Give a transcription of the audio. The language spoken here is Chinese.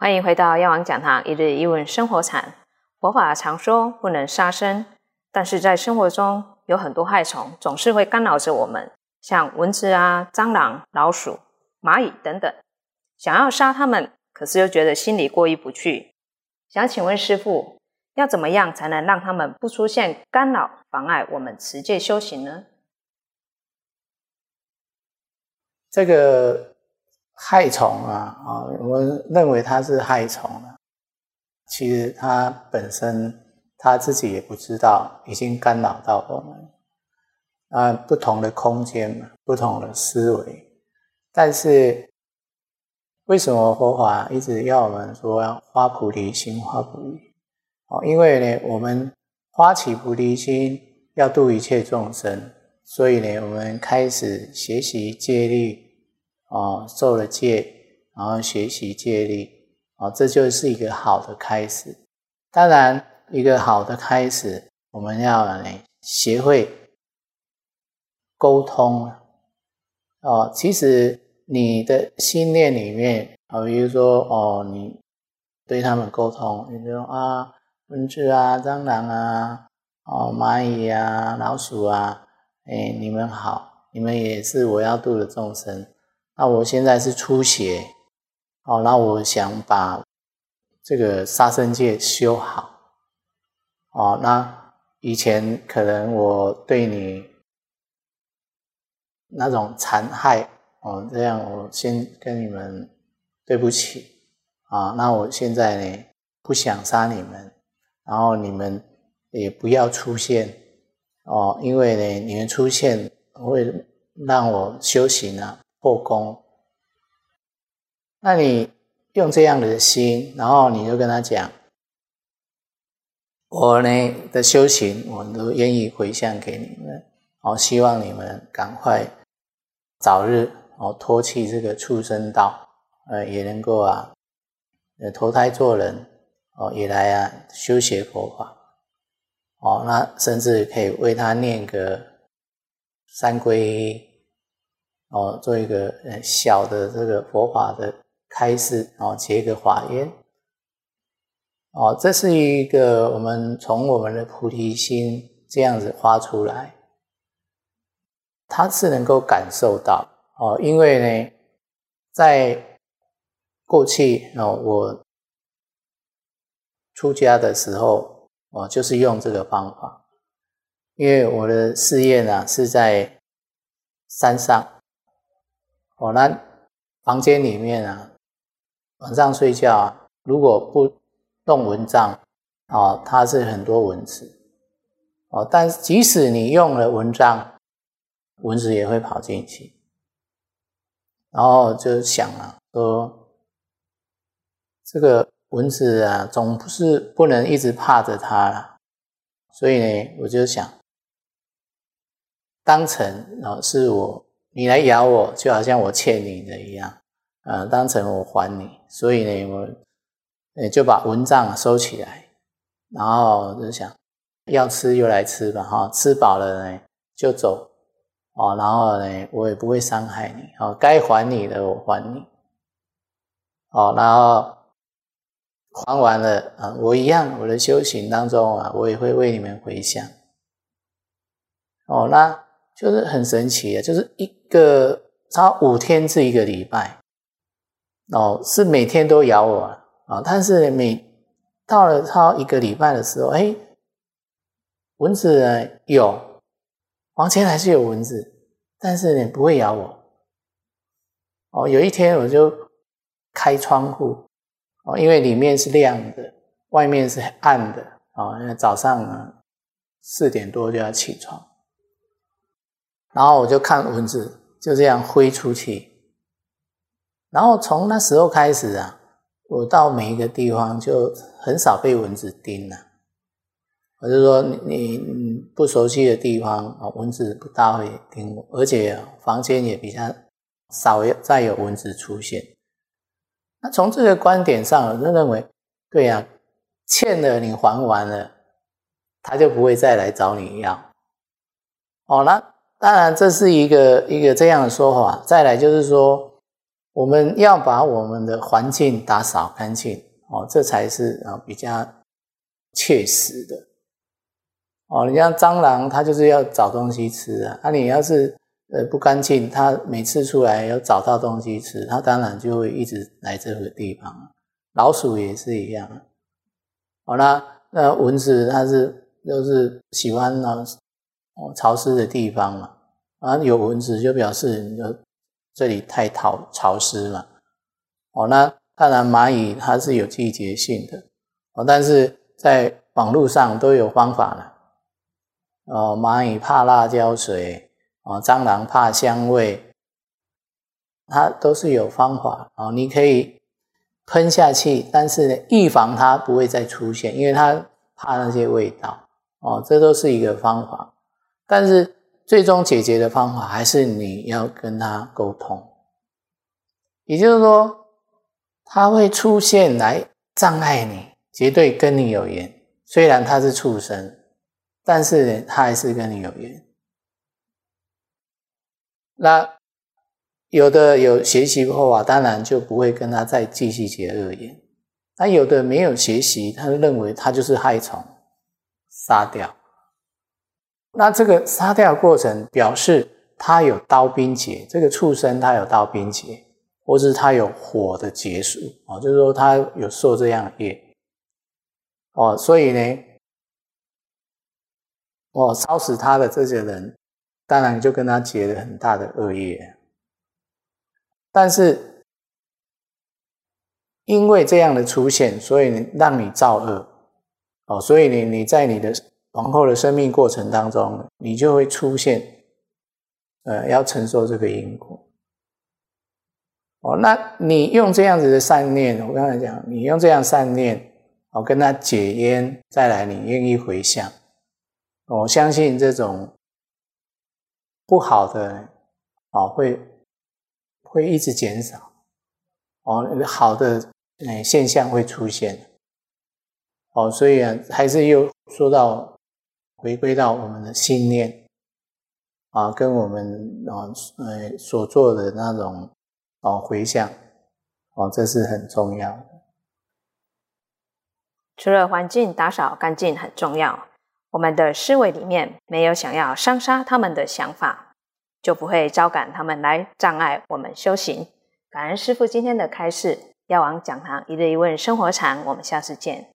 欢迎回到药王讲堂一日一问生活禅。佛法常说不能杀生，但是在生活中有很多害虫总是会干扰着我们，像蚊子啊、蟑螂、老鼠、蚂蚁等等。想要杀它们，可是又觉得心里过意不去。想请问师父，要怎么样才能让他们不出现干扰、妨碍我们持戒修行呢？这个害虫啊，啊，我们认为它是害虫啊，其实它本身它自己也不知道，已经干扰到我们。啊，不同的空间，不同的思维，但是为什么佛法一直要我们说要发菩提心，发菩提？哦，因为呢，我们发起菩提心，要度一切众生。所以呢，我们开始学习戒律，啊，受了戒，然后学习戒律，啊，这就是一个好的开始。当然，一个好的开始，我们要来学会沟通。哦，其实你的心念里面，啊，比如说，哦，你对他们沟通，你说啊，蚊子啊，蟑螂啊，哦，蚂蚁啊，老鼠啊。哎，你们好，你们也是我要度的众生。那我现在是出血，哦，那我想把这个杀生戒修好。哦，那以前可能我对你那种残害，哦，这样我先跟你们对不起。啊，那我现在呢不想杀你们，然后你们也不要出现。哦，因为呢，你们出现会让我修行啊破功。那你用这样的心，然后你就跟他讲，我呢的修行，我都愿意回向给你们。哦，希望你们赶快早日哦脱弃这个畜生道，呃，也能够啊，呃投胎做人，哦，也来啊修学佛法。哦，那甚至可以为他念个三皈依，哦，做一个呃小的这个佛法的开示，哦，结个法缘，哦，这是一个我们从我们的菩提心这样子发出来，他是能够感受到，哦，因为呢，在过去哦，我出家的时候。哦，就是用这个方法，因为我的事业呢是在山上，哦，那房间里面啊，晚上睡觉啊，如果不动蚊帐，哦，它是很多蚊子，哦，但即使你用了蚊帐，蚊子也会跑进去，然后就想啊，说这个。蚊子啊，总不是不能一直怕着它了，所以呢，我就想当成啊是我你来咬我，就好像我欠你的一样，啊，当成我还你，所以呢，我也就把蚊帐收起来，然后就想要吃就来吃吧，哈，吃饱了呢就走，哦，然后呢我也不会伤害你，哦，该还你的我还你，哦，然后。还完了啊，我一样，我的修行当中啊，我也会为你们回向。哦，那就是很神奇啊，就是一个差五天至一个礼拜，哦，是每天都咬我啊，但是每到了差一个礼拜的时候，哎，蚊子有，房间还是有蚊子，但是呢不会咬我。哦，有一天我就开窗户。哦，因为里面是亮的，外面是暗的啊。因为早上呢四点多就要起床，然后我就看蚊子就这样飞出去，然后从那时候开始啊，我到每一个地方就很少被蚊子叮了。我就说你你不熟悉的地方啊，蚊子不大会叮我，而且房间也比较少再有蚊子出现。那从这个观点上，我就认为，对呀，欠了你还完了，他就不会再来找你要。哦，那当然这是一个一个这样的说法。再来就是说，我们要把我们的环境打扫干净哦，这才是啊比较切实的哦。你像蟑螂，它就是要找东西吃啊。那你要是呃不干净，它每次出来要找到东西吃，它当然就会一直来这个地方。老鼠也是一样。好啦，那蚊子它是都是喜欢啊哦潮湿的地方嘛。啊，有蚊子就表示你的这里太潮潮湿嘛。哦，那当然蚂蚁它是有季节性的哦，但是在网络上都有方法了。哦，蚂蚁怕辣椒水，哦，蟑螂怕香味，它都是有方法哦。你可以喷下去，但是呢，预防它不会再出现，因为它怕那些味道哦，这都是一个方法，但是。最终解决的方法还是你要跟他沟通，也就是说，他会出现来障碍你，绝对跟你有缘。虽然他是畜生，但是他还是跟你有缘。那有的有学习后啊，当然就不会跟他再继续结恶缘。那有的没有学习，他认为他就是害虫，杀掉。那这个杀掉过程表示他有刀兵劫，这个畜生他有刀兵劫，或是他有火的劫数哦，就是说他有受这样的业哦，所以呢，哦烧死他的这些人，当然就跟他结了很大的恶业，但是因为这样的出现，所以让你造恶哦，所以你你在你的。往后的生命过程当中，你就会出现，呃，要承受这个因果。哦，那你用这样子的善念，我刚才讲，你用这样善念，哦，跟他解烟，再来你愿意回向，我相信这种不好的，哦，会会一直减少，哦，好的，嗯，现象会出现，哦，所以啊，还是又说到。回归到我们的信念啊，跟我们啊呃所做的那种啊回向啊，这是很重要的。除了环境打扫干净很重要，我们的思维里面没有想要伤杀他们的想法，就不会招感他们来障碍我们修行。感恩师父今天的开示，药王讲堂一日一问生活禅，我们下次见。